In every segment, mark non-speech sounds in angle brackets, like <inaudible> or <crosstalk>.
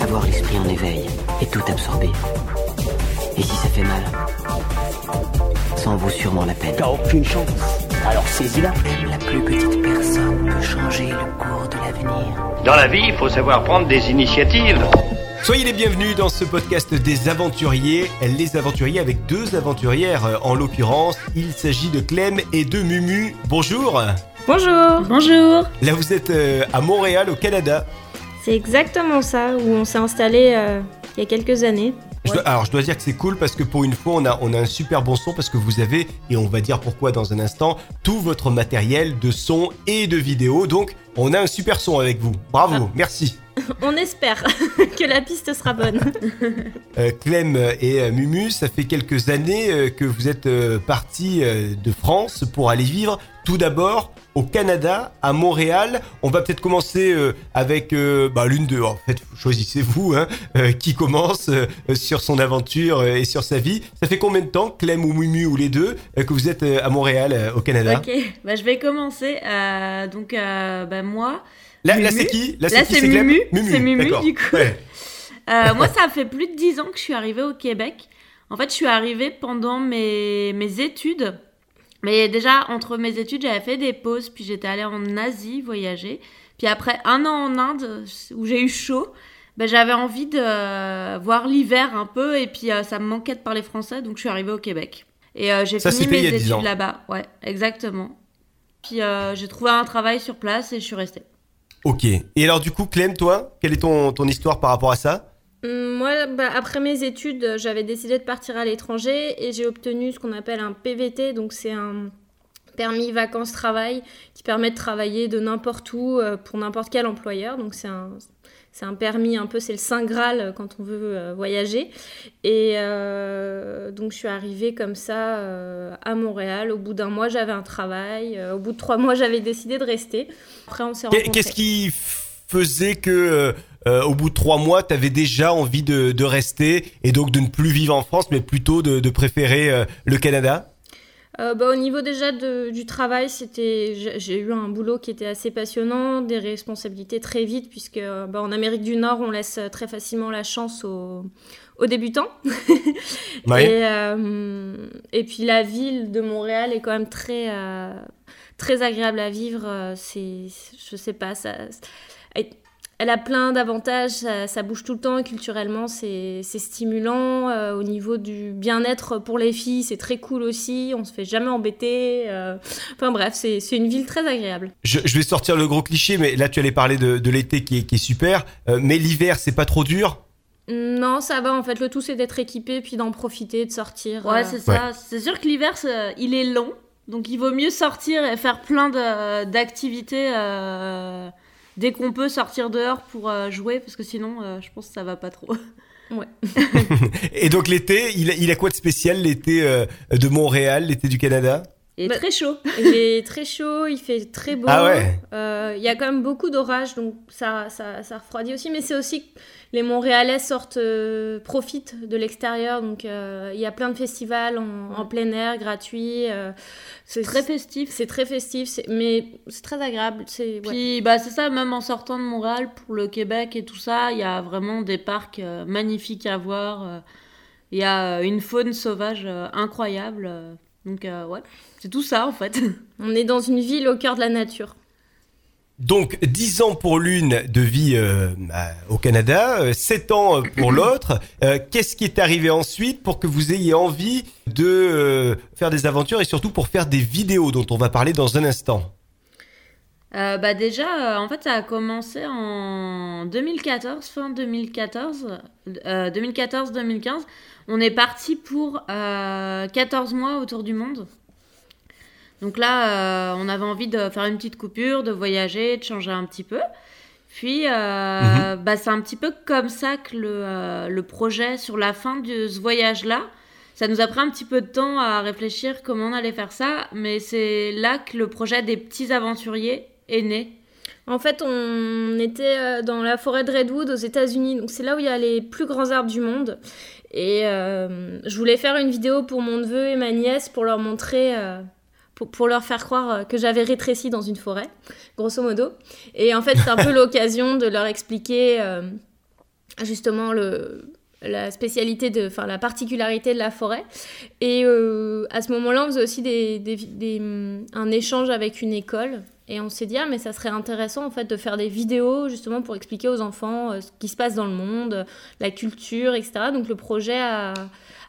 avoir l'esprit en éveil et tout absorber. Et si ça fait mal, ça en vaut sûrement la peine. T'as aucune chance. Alors saisis-la. Même la plus petite personne peut changer le cours de l'avenir. Dans la vie, il faut savoir prendre des initiatives. Soyez les bienvenus dans ce podcast des aventuriers, les aventuriers avec deux aventurières euh, en l'occurrence. Il s'agit de Clem et de Mumu. Bonjour Bonjour Bonjour Là vous êtes euh, à Montréal au Canada. C'est exactement ça, où on s'est installé euh, il y a quelques années. Je dois- alors je dois dire que c'est cool parce que pour une fois on a, on a un super bon son parce que vous avez, et on va dire pourquoi dans un instant, tout votre matériel de son et de vidéo. Donc on a un super son avec vous. Bravo, merci. <laughs> On espère <laughs> que la piste sera bonne. <laughs> Euh, Clem et euh, Mumu, ça fait quelques années euh, que vous êtes euh, partis euh, de France pour aller vivre tout d'abord au Canada, à Montréal. On va peut-être commencer euh, avec euh, bah, l'une de... En fait, choisissez-vous hein, euh, qui commence euh, sur son aventure euh, et sur sa vie. Ça fait combien de temps, Clem ou Mumu ou les deux, euh, que vous êtes euh, à Montréal, euh, au Canada? Ok, bah, je vais commencer. Euh, donc, euh, bah, moi, Là, c'est qui Là, c'est Mumu. C'est Mumu, du coup. Ouais. euh, moi, ça fait plus de 10 ans que je suis arrivée au Québec. En fait, je suis arrivée pendant mes, mes études. Mais déjà, entre mes études, j'avais fait des pauses, puis j'étais allée en Asie voyager. Puis après un an en Inde, où j'ai eu chaud, bah, j'avais envie de euh, voir l'hiver un peu, et puis euh, ça me manquait de parler français, donc je suis arrivée au Québec. Et j'ai fini mes a 10 ans. études là-bas, ouais, exactement. Puis j'ai trouvé un travail sur place et je suis restée. Ok. Et alors du coup, Clem, toi, quelle est ton, ton histoire par rapport à ça? Hum, Moi, bah, après mes études, euh, j'avais décidé de partir à l'étranger et j'ai obtenu ce qu'on appelle un PVT, donc c'est un permis vacances-travail qui permet de travailler de n'importe où euh, pour n'importe quel employeur. Donc c'est un, c'est un permis un peu, c'est le saint graal euh, quand on veut euh, voyager. Et euh, donc je suis arrivée comme ça euh, à Montréal. Au bout d'un mois, j'avais un travail. Au bout de trois mois, j'avais décidé de rester. Après, on s'est rencontrés. Qu'est-ce qui faisait que, euh, au bout de trois mois, tu avais déjà envie de, de rester et donc de ne plus vivre en France, mais plutôt de, de préférer le Canada? Euh, bah, au niveau déjà de- du travail, c'était, j'ai eu un boulot qui était assez passionnant, des responsabilités très vite, puisque euh, bah, en Amérique du Nord, on laisse très facilement la chance aux, aux débutants. <laughs> Ouais. Et, euh, et puis la ville de Montréal est quand même très, euh, très agréable à vivre. euh, C'est, je sais pas, ça, elle a plein d'avantages, ça, ça bouge tout le temps, culturellement c'est c'est stimulant, euh, au niveau du bien-être pour les filles c'est très cool aussi, on se fait jamais embêter, euh, enfin bref c'est c'est une ville très agréable. je, je vais sortir le gros cliché, mais là, tu allais parler de, de l'été qui est, qui est super. Euh, mais l'hiver, c'est pas trop dur? Non ça va en fait, le tout c'est d'être équipé puis d'en profiter, de sortir. Ouais, c'est ça. C'est sûr que l'hiver, c'est- il est long. Donc il vaut mieux sortir et faire plein d'activités euh, dès qu'on peut sortir dehors pour euh, jouer, parce que sinon, euh, je pense que ça va pas trop. <laughs> Et donc l'été, il, a- il a quoi de spécial l'été euh, de Montréal, l'été du Canada? Et Bah, très chaud. <laughs> Il est très chaud, il fait très beau. Ah ouais. Euh, Il y a quand même beaucoup d'orages, donc ça, ça, ça refroidit aussi. Mais c'est aussi que les Montréalais sortent, euh, profitent de l'extérieur. Donc euh, il y a plein de festivals en, en plein air, gratuits. euh, c'est Très festif. C'est très festif, mais c'est très agréable. C'est ouais. Puis bah, c'est ça, même en sortant de Montréal pour le Québec et tout ça, il y a vraiment des parcs euh, magnifiques à voir. Il y a une faune sauvage euh, incroyable. Donc euh, ouais, c'est tout ça en fait. <laughs> On est dans une ville au cœur de la nature. Donc 10 ans pour l'une de vie euh, bah, au Canada, euh, 7 ans euh, pour l'autre. Euh, Qu'est-ce qui est arrivé ensuite pour que vous ayez envie de euh, faire des aventures et surtout pour faire des vidéos dont on va parler dans un instant? Euh, bah déjà, euh, en fait, ça a commencé en 2014, fin 2014, euh, 2014-2015. On est parti pour euh, 14 mois autour du monde. Donc là, euh, on avait envie de faire une petite coupure, de voyager, de changer un petit peu. Puis, euh, bah, c'est un petit peu comme ça que le, euh, le projet, sur la fin de ce voyage-là, ça nous a pris un petit peu de temps à réfléchir comment on allait faire ça, mais c'est là que le projet des petits aventuriers est né. En fait, on était euh, dans la forêt de Redwood aux États-Unis, donc c'est là où il y a les plus grands arbres du monde. Et euh, je voulais faire une vidéo pour mon neveu et ma nièce pour leur montrer, euh, pour, pour leur faire croire euh, que j'avais rétréci dans une forêt, grosso modo. Et en fait, c'est un peu <laughs> l'occasion de leur expliquer euh, justement le, la spécialité de, enfin la particularité de la forêt. Et à ce moment-là, on faisait aussi des, des, des, un échange avec une école. Et on s'est dit, ah, mais ça serait intéressant en fait de faire des vidéos justement pour expliquer aux enfants euh, ce qui se passe dans le monde, la culture, etc. Donc le projet a,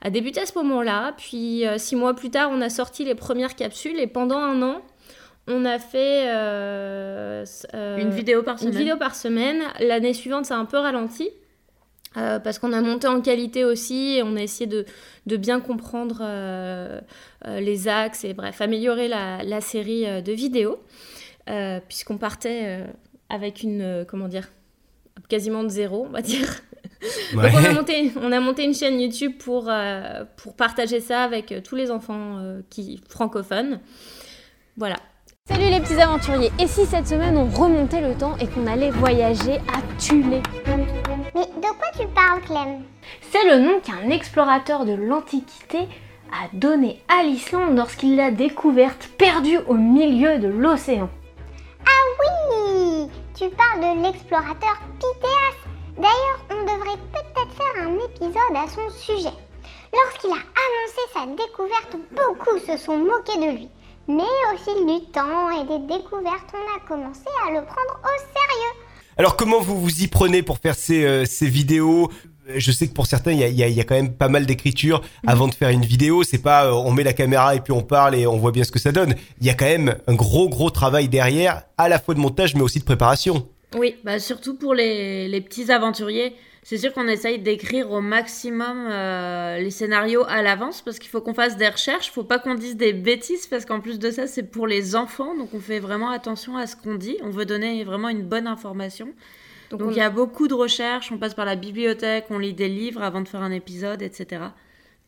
a débuté à ce moment-là. Puis euh, six mois plus tard, on a sorti les premières capsules et pendant un an, on a fait euh, une vidéo par semaine. Une vidéo par semaine. L'année suivante, ça a un peu ralenti. Euh, parce qu'on a monté en qualité aussi et on a essayé de, de bien comprendre euh, les axes et bref, améliorer la, la série de vidéos, euh, puisqu'on partait euh, avec une, comment dire, quasiment de zéro, on va dire. Ouais. <laughs> Donc on a, monté, on a monté une chaîne YouTube pour, euh, pour partager ça avec tous les enfants euh, qui, francophones. Voilà. Salut les petits aventuriers Et si cette semaine on remontait le temps et qu'on allait voyager à Tulé? Mais de quoi tu parles, Clem? C'est le nom qu'un explorateur de l'Antiquité a donné à l'Islande lorsqu'il l'a découverte perdue au milieu de l'océan. Tu parles de l'explorateur Pythéas. D'ailleurs, on devrait peut-être faire un épisode à son sujet. Lorsqu'il a annoncé sa découverte, beaucoup se sont moqués de lui. Mais au fil du temps et des découvertes, on a commencé à le prendre au sérieux. Alors comment vous vous y prenez pour faire ces, euh, ces vidéos? Je sais que pour certains, il y a, il il quand même pas mal d'écriture avant de faire une vidéo. C'est pas euh, on met la caméra et puis on parle et on voit bien ce que ça donne. Il y a quand même un gros gros travail derrière, à la fois de montage mais aussi de préparation. Oui, Bah, surtout pour les, les petits aventuriers, c'est sûr qu'on essaye d'écrire au maximum euh, les scénarios à l'avance parce qu'il faut qu'on fasse des recherches, faut pas qu'on dise des bêtises parce qu'en plus de ça, c'est pour les enfants, donc on fait vraiment attention à ce qu'on dit. On veut donner vraiment une bonne information. Donc, Donc on- il y a beaucoup de recherches, on passe par la bibliothèque, on lit des livres avant de faire un épisode, etc.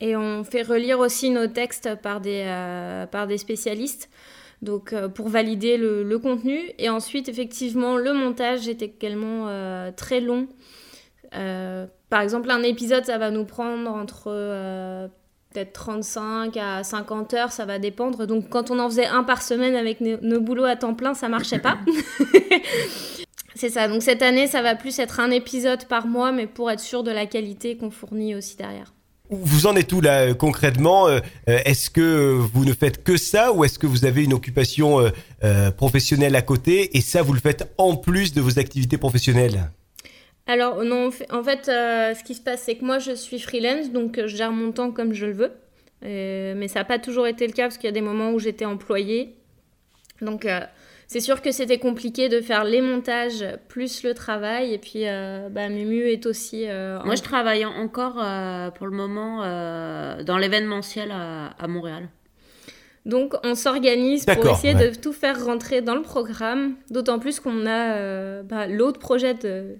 Et on fait relire aussi nos textes par des, euh, par des spécialistes, donc euh, pour valider le, le contenu. Et ensuite, effectivement, le montage est également euh, très long. Par exemple, un épisode, ça va nous prendre entre peut-être 35 à 50 heures, ça va dépendre. Donc quand on en faisait un par semaine avec nos, nos boulots à temps plein, ça marchait pas. <laughs> <laughs> C'est ça, donc cette année, ça va plus être un épisode par mois, mais pour être sûr de la qualité qu'on fournit aussi derrière. Vous en êtes où là concrètement Euh, euh, Est-ce que vous ne faites que ça ou est-ce que vous avez une occupation euh, professionnelle à côté et ça vous le faites en plus de vos activités professionnelles? Alors, non, en fait- euh, ce qui se passe, c'est que moi, je suis freelance, donc je gère mon temps comme je le veux. Euh, mais ça n'a pas toujours été le cas parce qu'il y a des moments où j'étais employée. Donc, c'est sûr que c'était compliqué de faire les montages plus le travail. Et puis, euh, bah, Mumu est aussi. euh, en- Moi, je travaille en- encore euh, pour le moment euh, dans l'événementiel à, à Montréal. Donc, on s'organise pour essayer ouais. de tout faire rentrer dans le programme. D'autant plus qu'on a euh, bah, l'autre projet de-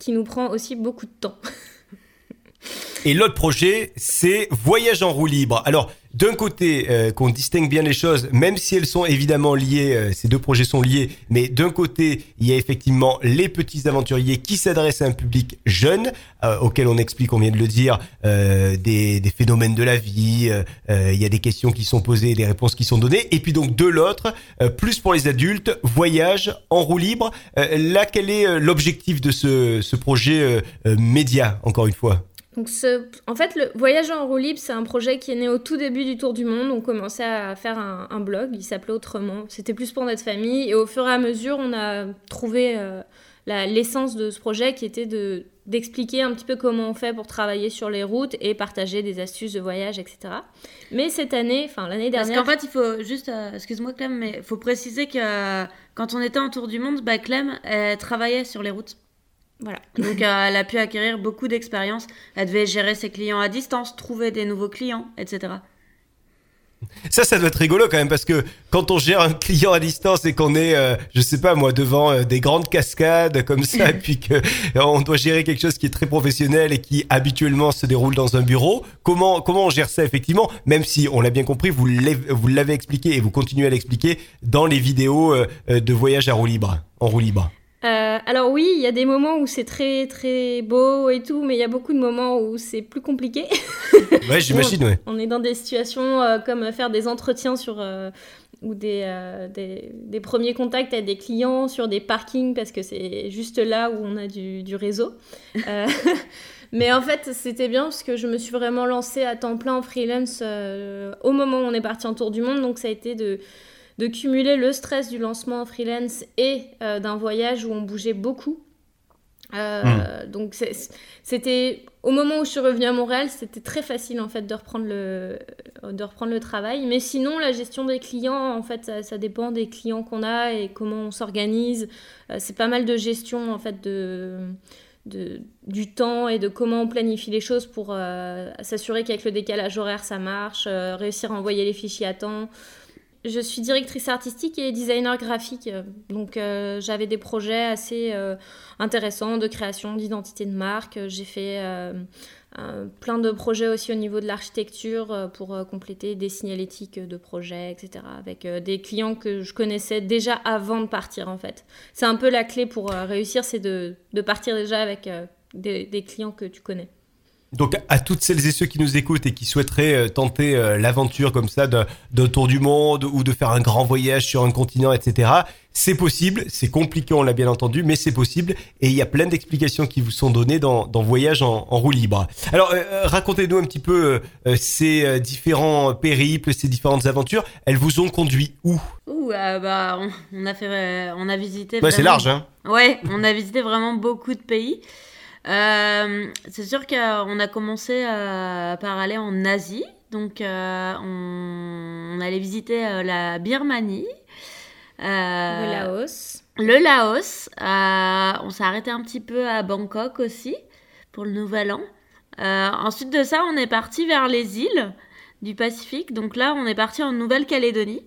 qui nous prend aussi beaucoup de temps. <laughs> Et l'autre projet, c'est Voyage en roue libre. Alors, d'un côté, euh, qu'on distingue bien les choses, même si elles sont évidemment liées, euh, ces deux projets sont liés, mais d'un côté, il y a effectivement les petits aventuriers qui s'adressent à un public jeune, euh, auquel on explique, on vient de le dire, euh, des, des phénomènes de la vie, euh, euh, il y a des questions qui sont posées, des réponses qui sont données, et puis donc de l'autre, plus pour les adultes, Voyage en roue libre. Là, quel est l'objectif de ce, ce projet média, encore une fois? Donc ce, en fait, le voyage en roue libre, c'est un projet qui est né au tout début du Tour du Monde. On commençait à faire un, un blog, il s'appelait autrement. C'était plus pour notre famille. Et au fur et à mesure, on a trouvé euh, l'essence de ce projet qui était de d'expliquer un petit peu comment on fait pour travailler sur les routes et partager des astuces de voyage, etc. Mais cette année, enfin l'année Parce dernière... qu'en fait, il faut juste, euh, excuse-moi Clem, mais il faut préciser que euh, quand on était en tour du monde, bah, Clem travaillait sur les routes. Voilà. <laughs> Donc euh, elle a pu acquérir beaucoup d'expérience. Elle devait gérer ses clients à distance, trouver des nouveaux clients, etc. Ça, ça doit être rigolo quand même parce que quand on gère un client à distance et qu'on est, euh, je sais pas moi, devant euh, des grandes cascades comme ça, <laughs> et puis que euh, on doit gérer quelque chose qui est très professionnel et qui habituellement se déroule dans un bureau, comment comment on gère ça effectivement? Même si on l'a bien compris, vous l'avez vous l'avez expliqué et vous continuez à l'expliquer dans les vidéos euh, euh, de voyage à roue libre, en roue libre. Euh, alors oui, il y a des moments où c'est très très beau et tout, mais il y a beaucoup de moments où c'est plus compliqué. <laughs> Ouais, j'imagine, ouais. On est dans des situations euh, comme faire des entretiens sur euh, ou des, des, des premiers contacts avec des clients sur des parkings parce que c'est juste là où on a du, du réseau. <laughs> Mais en fait, c'était bien parce que je me suis vraiment lancée à temps plein en freelance au moment où on est parti en tour du monde. Donc ça a été de, de cumuler le stress du lancement en freelance et euh, d'un voyage où on bougeait beaucoup. Euh, Donc c'est- c'était au moment où je suis revenue à Montréal, c'était très facile en fait de reprendre le de reprendre le travail. Mais sinon, la gestion des clients, en fait, ça, ça dépend des clients qu'on a et comment on s'organise. Euh, c'est pas mal de gestion en fait de, de du temps et de comment on planifie les choses pour euh, s'assurer qu'avec le décalage horaire ça marche, réussir à envoyer les fichiers à temps. Je suis directrice artistique et designer graphique, euh, donc euh, j'avais des projets assez euh, intéressants de création d'identité de marque. J'ai fait plein de projets aussi au niveau de l'architecture pour compléter des signalétiques de projets, etc. Avec des clients que je connaissais déjà avant de partir en fait. C'est un peu la clé pour réussir, c'est de, partir déjà avec des clients que tu connais. Donc à toutes celles et ceux qui nous écoutent et qui souhaiteraient euh, tenter euh, l'aventure comme ça d'un d'un tour du monde ou de faire un grand voyage sur un continent, etc. C'est possible, c'est compliqué, on l'a bien entendu, mais c'est possible et il y a plein d'explications qui vous sont données dans, dans Voyage en, en roue libre. Alors euh, racontez-nous un petit peu euh, ces différents périples, ces différentes aventures. Elles vous ont conduit où? Ouh, euh, bah, on, on a fait, on a visité. C'est large, hein. Ouais, on a visité vraiment beaucoup de pays. Euh, c'est sûr qu'on a commencé euh, par aller en Asie. Donc, euh, on, on allait visiter euh, la Birmanie. Euh, Le Laos. le Laos. euh, on s'est arrêté un petit peu à Bangkok aussi pour le Nouvel An. Euh, ensuite de ça, on est parti vers les îles du Pacifique. Donc là, on est parti en Nouvelle-Calédonie.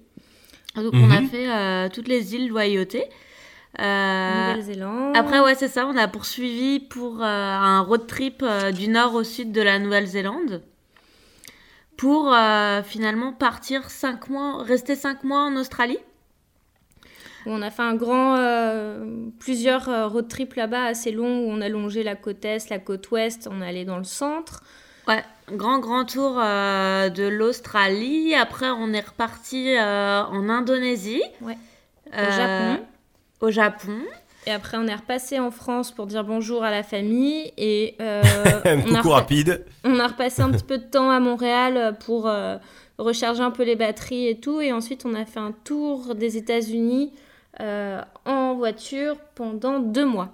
Donc on a Mhm. fait euh, toutes les îles loyauté. Euh, Nouvelle-Zélande. après, ouais, c'est ça. On a poursuivi pour euh, un road trip euh, du nord au sud de la Nouvelle-Zélande pour finalement partir cinq mois, rester cinq mois en Australie. on a fait un grand, euh, plusieurs road trips là-bas assez longs où on a longé la côte est, la côte ouest, on est allé dans le centre. Ouais, grand grand tour euh, de l'Australie. Après, on est reparti euh, en Indonésie. Ouais. Au Japon. Au Japon. Et après, on est repassé en France pour dire bonjour à la famille. Et <laughs> euh, Un on, a rapide. on a repassé un petit peu de temps à Montréal pour euh, recharger un peu les batteries et tout. Et ensuite, on a fait un tour des États-Unis euh, en voiture pendant deux mois.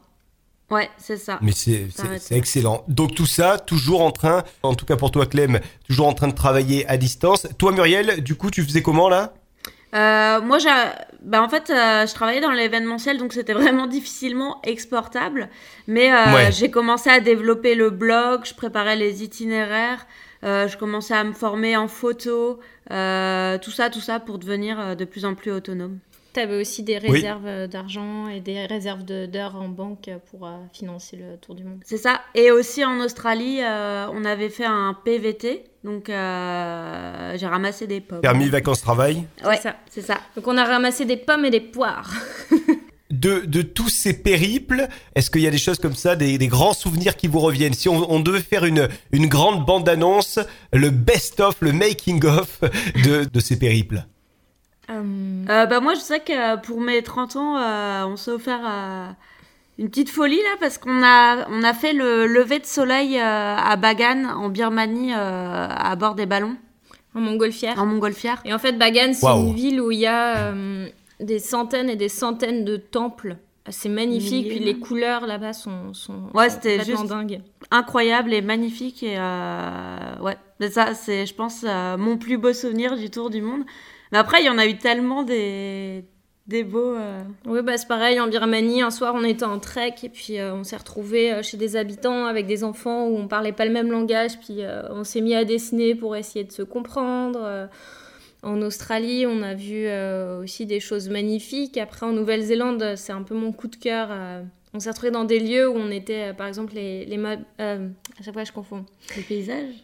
Ouais, c'est ça. Mais c'est excellent. Donc tout ça, toujours en train, en tout cas pour toi Clem, toujours en train de travailler à distance. Toi Muriel, du coup tu faisais comment là? Euh, moi, j'ai, bah, en fait, euh, je travaillais dans l'événementiel, donc c'était vraiment difficilement exportable. Mais euh, Ouais. j'ai commencé à développer le blog, je préparais les itinéraires, euh, je commençais à me former en photo, euh, tout ça, tout ça pour devenir euh, de plus en plus autonome. Tu avais aussi des réserves d'argent et des réserves de- d'heures en banque pour euh, financer le tour du monde. C'est ça. Et aussi en Australie, euh, on avait fait un PVT, donc euh, j'ai ramassé des pommes. Permis vacances travail. Ouais, C'est ça. c'est ça. Donc on a ramassé des pommes et des poires. <laughs> De, de tous ces périples, est-ce qu'il y a des choses comme ça, des, des grands souvenirs qui vous reviennent? Si on, on devait faire une, une grande bande-annonce, le best-of, le making-of de, de ces périples? Euh, Euh, bah moi je sais que pour mes 30 ans euh, on s'est offert euh, une petite folie là parce qu'on a on a fait le lever de soleil euh, à Bagan en Birmanie euh, à bord des ballons en montgolfière. en montgolfière. Et en fait, Bagan, c'est une ville où il y a euh, des centaines et des centaines de temples. C'est magnifique. Puis les couleurs là-bas sont, sont, Ouais, sont c'était complètement juste- dingues. Incroyable et magnifique et euh, ouais mais ça c'est je pense euh, mon plus beau souvenir du tour du monde. Mais après il y en a eu tellement des des beaux euh, Oui, bah, c'est pareil. En Birmanie, un soir, on était en trek et puis euh, on s'est retrouvés chez des habitants avec des enfants où on parlait pas le même langage. Puis euh, on s'est mis à dessiner pour essayer de se comprendre. Euh, en Australie, on a vu euh, aussi des choses magnifiques. Après, en Nouvelle-Zélande, c'est un peu mon coup de cœur. euh, on s'est retrouvés dans des lieux où on était, euh, par exemple, les, les euh, à chaque fois, je confonds. les paysages?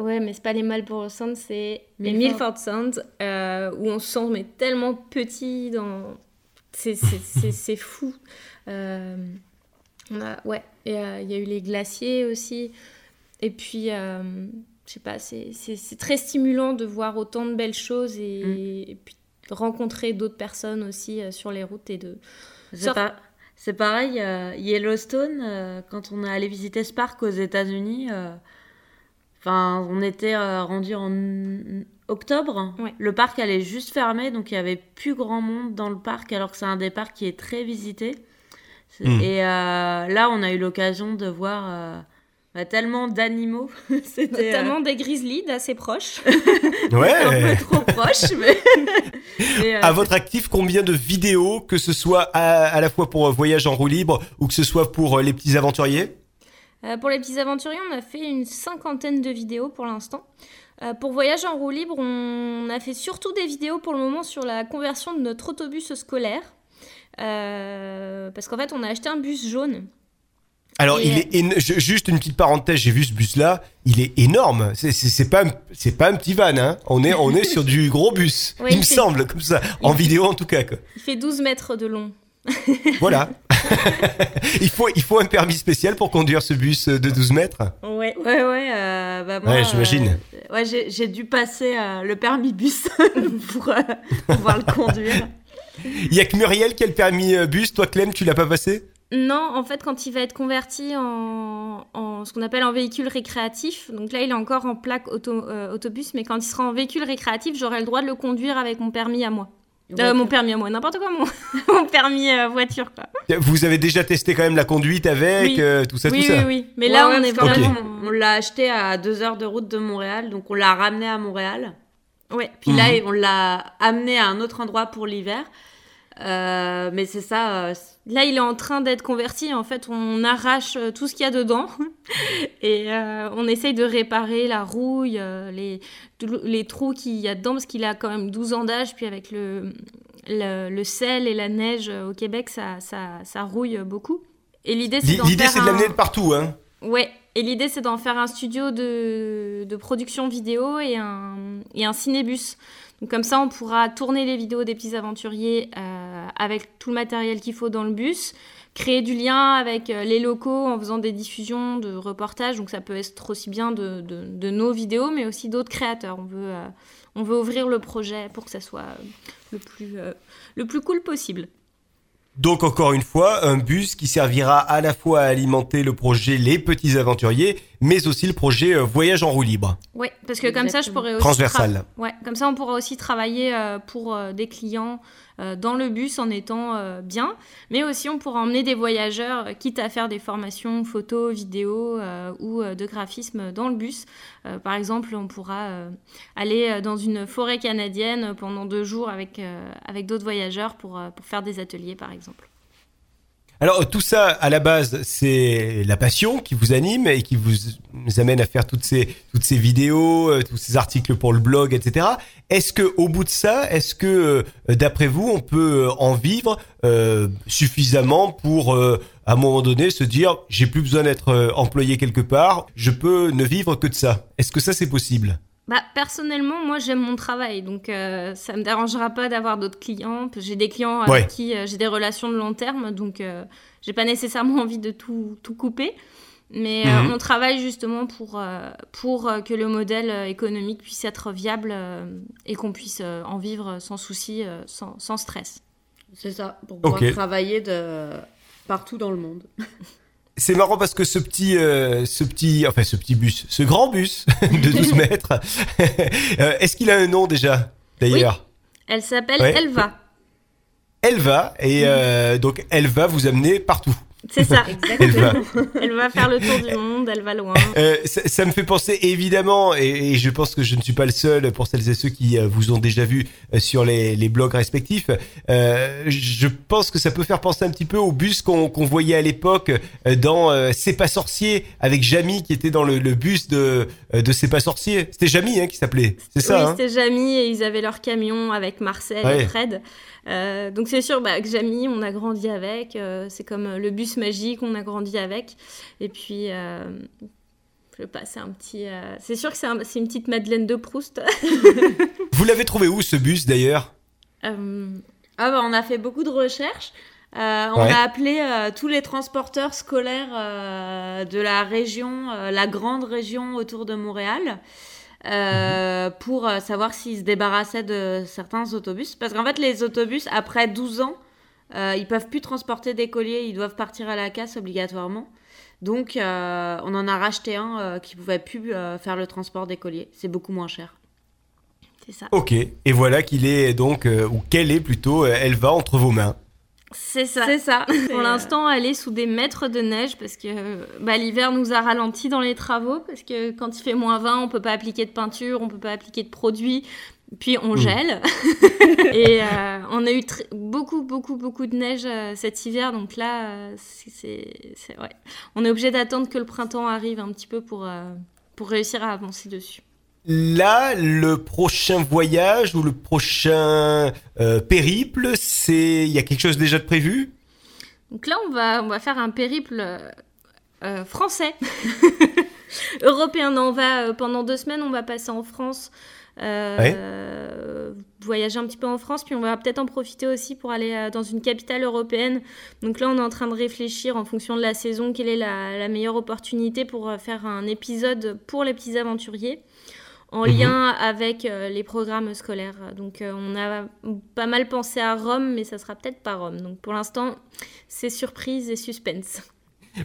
Ouais, mais c'est pas les Marlborough Sound, c'est les Milford. Milford Sound, euh, où on se sent mais tellement petit dans <laughs> c'est- fou. Euh, on a, ouais, et, euh, il y a eu les glaciers aussi. Et puis, euh, je sais pas, c'est très stimulant de voir autant de belles choses et, Mm. et puis de rencontrer d'autres personnes aussi euh, sur les routes et de. C'est Sort- pas- c'est pareil, Yellowstone, quand on est allé visiter ce parc aux États-Unis, enfin, on était euh, rendu en octobre. Ouais. Le parc allait juste fermer, donc il y avait plus grand monde dans le parc, alors que c'est un des parcs qui est très visité. C'est- Mm. Et euh, là, on a eu l'occasion de voir euh, bah, tellement d'animaux. <laughs> Euh, Notamment des grizzlies d'assez proches. <laughs> Ouais. un peu trop proche, mais. <laughs> mais, euh, À votre actif, combien de vidéos, que ce soit à, à la fois pour Voyage en roue libre ou que ce soit pour les petits aventuriers? Euh, pour les petits aventuriers, on a fait une cinquantaine de vidéos pour l'instant. Euh, pour Voyage en roue libre, on a fait surtout des vidéos pour le moment sur la conversion de notre autobus scolaire. Euh, parce qu'en fait, on a acheté un bus jaune. Alors, Et, il est éno- juste une petite parenthèse, j'ai vu ce bus-là, il est énorme. C'est- pas, un- pas un petit van, hein. On est, on est sur du gros bus. <laughs> Oui, il me semble, comme ça, en vidéo en tout cas. Quoi. Il fait 12 mètres de long. <laughs> Voilà. <laughs> il faut, il faut un permis spécial pour conduire ce bus de 12 mètres. Ouais. Ouais, ouais, euh, bah moi, Ouais, j'imagine. euh, ouais, j'ai j'ai dû passer euh, le permis bus <laughs> pour euh, pouvoir le conduire. Il y a que Muriel qui a le permis bus. Toi, Clem, tu l'as pas passé? Non, en fait, quand il va être converti en, en ce qu'on appelle un véhicule récréatif, donc là, il est encore en plaque auto- euh, autobus, mais quand il sera en véhicule récréatif, j'aurai le droit de le conduire avec mon permis à moi. Euh, mon permis à moi, n'importe quoi, mon, <laughs> mon permis euh, voiture, quoi. Vous avez déjà testé quand même la conduite avec, Oui. euh, tout ça, oui, tout ça oui, oui. Mais Ouais, là, ouais, on est vraiment. on, on l'a acheté à deux heures de route de Montréal, donc on l'a ramené à Montréal. Ouais. Puis là, Mhm. on l'a amené à un autre endroit pour l'hiver. Euh, mais c'est ça. euh, Là, il est en train d'être converti. En fait, on arrache euh, tout ce qu'il y a dedans <laughs> et euh, on essaye de réparer la rouille, les, trous qu'il y a dedans parce qu'il a quand même 12 ans d'âge. Puis avec le, le, le sel et la neige au Québec, ça, ça, ça rouille beaucoup. Et l'idée, c'est L'idée, de un- l'amener de partout, hein. Ouais, et l'idée c'est d'en faire un studio de, de production vidéo et un, et un cinébus. Donc comme ça on pourra tourner les vidéos des petits aventuriers euh, avec tout le matériel qu'il faut dans le bus, créer du lien avec euh, les locaux en faisant des diffusions de reportages. Donc ça peut être aussi bien de, nos vidéos mais aussi d'autres créateurs. On veut, euh, on veut ouvrir le projet pour que ça soit euh, le plus, euh, le plus cool possible. Donc encore une fois, un bus qui servira à la fois à alimenter le projet Les Petits Aventuriers, mais aussi le projet euh, Voyage en roue libre. Ouais, parce que comme ça, je pourrais aussi. Transversal. tra- Ouais, comme ça, on pourra aussi travailler euh, pour euh, des clients euh, dans le bus en étant euh, bien, mais aussi on pourra emmener des voyageurs, quitte à faire des formations photos, vidéos euh, ou euh, de graphisme dans le bus. Euh, par exemple, on pourra euh, aller dans une forêt canadienne pendant deux jours avec, euh, avec d'autres voyageurs pour, euh, pour faire des ateliers, par exemple. Alors tout ça, à la base, c'est la passion qui vous anime et qui vous amène à faire toutes ces toutes ces vidéos, euh, tous ces articles pour le blog, etc. Est-ce que au bout de ça, est-ce que euh, d'après vous, on peut euh, en vivre suffisamment pour à un moment donné se dire j'ai plus besoin d'être employé quelque part, je peux ne vivre que de ça? Est-ce que ça c'est possible? Bah, personnellement, moi j'aime mon travail, donc euh, ça me dérangera pas d'avoir d'autres clients. J'ai des clients avec Ouais. qui euh, j'ai des relations de long terme, donc euh, j'ai pas nécessairement <laughs> envie de tout, tout couper. Mais euh, Mhm. on travaille justement pour, euh, pour euh, que le modèle économique puisse être viable euh, et qu'on puisse euh, en vivre sans souci, euh, sans, sans stress. C'est ça, pour pouvoir travailler de partout dans le monde. <laughs> C'est marrant parce que ce petit, euh, ce petit, enfin ce petit bus, ce grand bus <laughs> de 12 <laughs> mètres, <laughs> euh, est-ce qu'il a un nom déjà d'ailleurs Elle s'appelle Ouais. Elva. Elle va et euh, donc elle va vous amener partout. C'est ça. Elle va. elle va faire le tour du monde, elle va loin. Euh, ça, ça me fait penser évidemment, et, et je pense que je ne suis pas le seul pour celles et ceux qui euh, vous ont déjà vu euh, sur les, les blogs respectifs. Euh, je pense que ça peut faire penser un petit peu au bus qu'on voyait à l'époque euh, dans euh, C'est pas sorcier avec Jamie qui était dans le, le bus de euh, de C'est pas sorcier. C'était Jamie hein, qui s'appelait. C'est ça. oui, hein c'était Jamie et ils avaient leur camion avec Marcel Ouais. et Fred. Euh, donc c'est sûr bah, que Jamie, on a grandi avec. euh, c'est comme le bus magique, on a grandi avec. Et puis, euh, je sais pas, c'est un petit. euh, c'est sûr que c'est un- c'est une petite Madeleine de Proust. <laughs> Vous l'avez trouvé où ce bus d'ailleurs? Euh, Ah bah on a fait beaucoup de recherches. Euh, on Ouais. a appelé euh, tous les transporteurs scolaires euh, de la région, euh, la grande région autour de Montréal, euh, pour savoir s'ils se débarrassaient de certains autobus. Parce qu'en fait, les autobus, après 12 ans, euh, ils peuvent plus transporter des colliers, ils doivent partir à la casse obligatoirement. Donc, euh, on en a racheté un euh, qui pouvait plus euh, faire le transport des colliers. C'est beaucoup moins cher. C'est ça. Ok, et voilà qu'il est donc, euh, ou qu'elle est plutôt, euh, elle va entre vos mains. C'est ça. C'est ça. <laughs> Pour l'instant, elle est sous des mètres de neige parce que bah, l'hiver nous a ralenti dans les travaux parce que quand il fait moins 20, on peut pas appliquer de peinture, on peut pas appliquer de produits, puis on gèle. <laughs> Et euh, on a eu beaucoup, beaucoup, beaucoup de neige euh, cet hiver, donc là, euh, c'est, ouais. on est obligé d'attendre que le printemps arrive un petit peu pour, euh, pour réussir à avancer dessus. Là, le prochain voyage ou le prochain euh, périple, c'est, il y a quelque chose déjà de prévu? Donc là, on va, on va faire un périple français, <laughs> <laughs> européen. Non, on va euh, pendant deux semaines, on va passer en France, euh, voyager un petit peu en France, puis on va peut-être en profiter aussi pour aller euh, dans une capitale européenne. Donc là, on est en train de réfléchir en fonction de la saison, quelle est la, la meilleure opportunité pour faire un épisode pour les petits aventuriers. En Mhm. lien avec les programmes scolaires. Donc, on a pas mal pensé à Rome, mais ça sera peut-être pas Rome. Donc, pour l'instant, c'est surprise et suspense.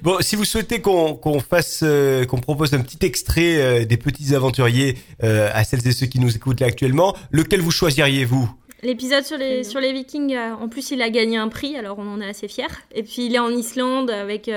Bon, si vous souhaitez qu'on qu'on fasse, euh, qu'on propose un petit extrait euh, des petits aventuriers euh, à celles et ceux qui nous écoutent là actuellement, lequel vous choisiriez-vous L'épisode sur les, sur les Vikings, euh, en plus, il a gagné un prix, alors on en est assez fiers. Et puis, il est en Islande avec.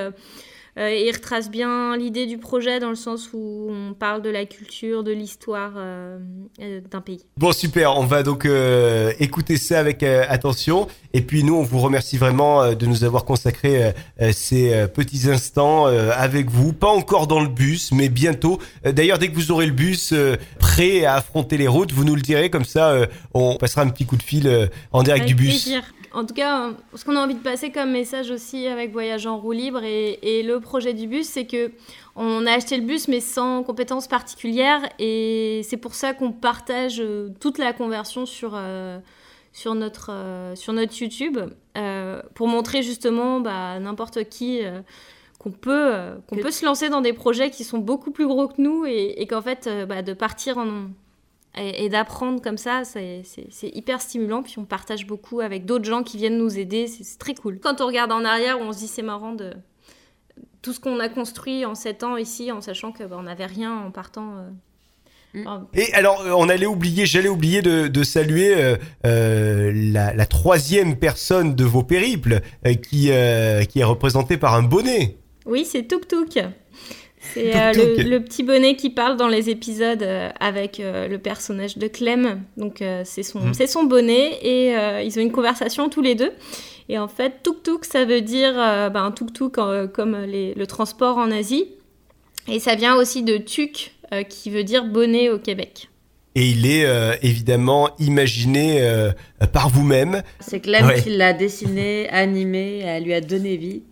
Euh, il retrace bien l'idée du projet dans le sens où on parle de la culture, de l'histoire euh, euh, d'un pays. Bon, super, on va donc euh, écouter ça avec attention. Et puis nous, on vous remercie vraiment de nous avoir consacré ces petits instants avec vous. Pas encore dans le bus, mais bientôt. D'ailleurs, dès que vous aurez le bus prêt à affronter les routes, vous nous le direz, comme ça, on passera un petit coup de fil en direct Avec du bus. plaisir. En tout cas, ce qu'on a envie de passer comme message aussi avec Voyage en roue libre et, et le projet du bus, c'est que on a acheté le bus mais sans compétences particulières. Et c'est pour ça qu'on partage euh, toute la conversion sur, euh, sur, notre, euh, sur notre YouTube euh, pour montrer justement bah, à n'importe qui qu'on peut, qu'on peut se lancer dans des projets qui sont beaucoup plus gros que nous et, et qu'en fait bah, de partir en, et, et d'apprendre comme ça, c'est hyper stimulant. Puis on partage beaucoup avec d'autres gens qui viennent nous aider. C'est très cool. Quand on regarde en arrière, on se dit c'est marrant de tout ce qu'on a construit en 7 ans ici, en sachant que bah, on n'avait rien en partant. euh, Mm. Et alors, euh, on allait oublier, j'allais oublier de, de saluer euh, euh, la, la troisième personne de vos périples, euh, qui, euh, qui est représentée par un bonnet. Oui, c'est Tuk Tuk. C'est euh, le, le petit bonnet qui parle dans les épisodes euh, avec euh, le personnage de Clem. Donc euh, c'est son, Mhm. c'est son bonnet et euh, ils ont une conversation tous les deux. Et en fait, Tuk Tuk, ça veut dire euh, ben, Tuk Tuk euh, comme les- le transport en Asie. Et ça vient aussi de Tuk, euh, qui veut dire bonnet au Québec. Et il est euh, évidemment imaginé euh, par vous-même. C'est Clem Ouais. qui l'a dessiné, animé, elle lui a donné vie.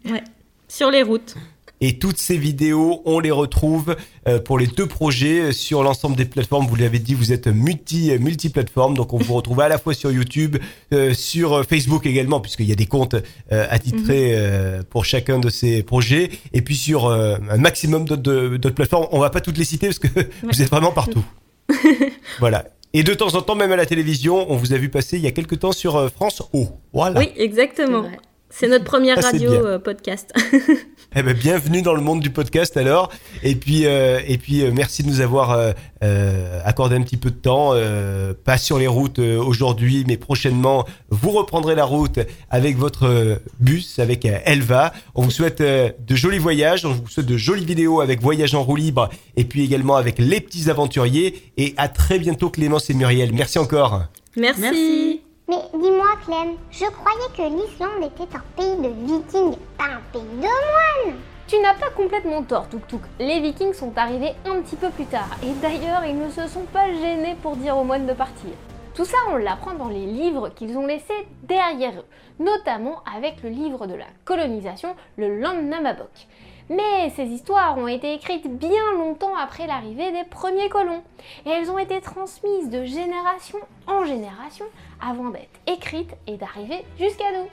Sur les routes. Et toutes ces vidéos, on les retrouve euh, pour les deux projets euh, sur l'ensemble des plateformes. Vous l'avez dit, vous êtes multi euh, multi-plateforme, donc on vous retrouve à la fois sur YouTube, sur Facebook également, puisqu'il y a des comptes attitrés euh, pour chacun de ces projets, et puis sur un maximum d'autres plateformes. On va pas toutes les citer parce que <laughs> vous êtes vraiment partout. <laughs> voilà. Et de temps en temps, même à la télévision, on vous a vu passer il y a quelques temps sur France O. Voilà. Oui, exactement. C'est notre première c'est radio bien. euh, podcast. <laughs> Eh ben, bienvenue dans le monde du podcast alors. Et puis, euh, et puis euh, merci de nous avoir euh, euh, accordé un petit peu de temps. euh, pas sur les routes euh, aujourd'hui, mais prochainement, vous reprendrez la route avec votre euh, bus, avec euh, Elva. On vous souhaite euh, de jolis voyages. On vous souhaite de jolies vidéos avec Voyage en roue libre et puis également avec les petits aventuriers. Et à très bientôt Clémence et Muriel. Merci encore. Merci. Merci. Mais dis-moi, Clem, je croyais que l'Islande était un pays de vikings, pas un pays de moines. Tu n'as pas complètement tort, Tuk Tuk. Les Vikings sont arrivés un petit peu plus tard, et d'ailleurs, ils ne se sont pas gênés pour dire aux moines de partir. Tout ça, on l'apprend dans les livres qu'ils ont laissés derrière eux, notamment avec le livre de la colonisation, le Landnamabok. Mais ces histoires ont été écrites bien longtemps après l'arrivée des premiers colons, et elles ont été transmises de génération en génération avant d'être écrites et d'arriver jusqu'à nous.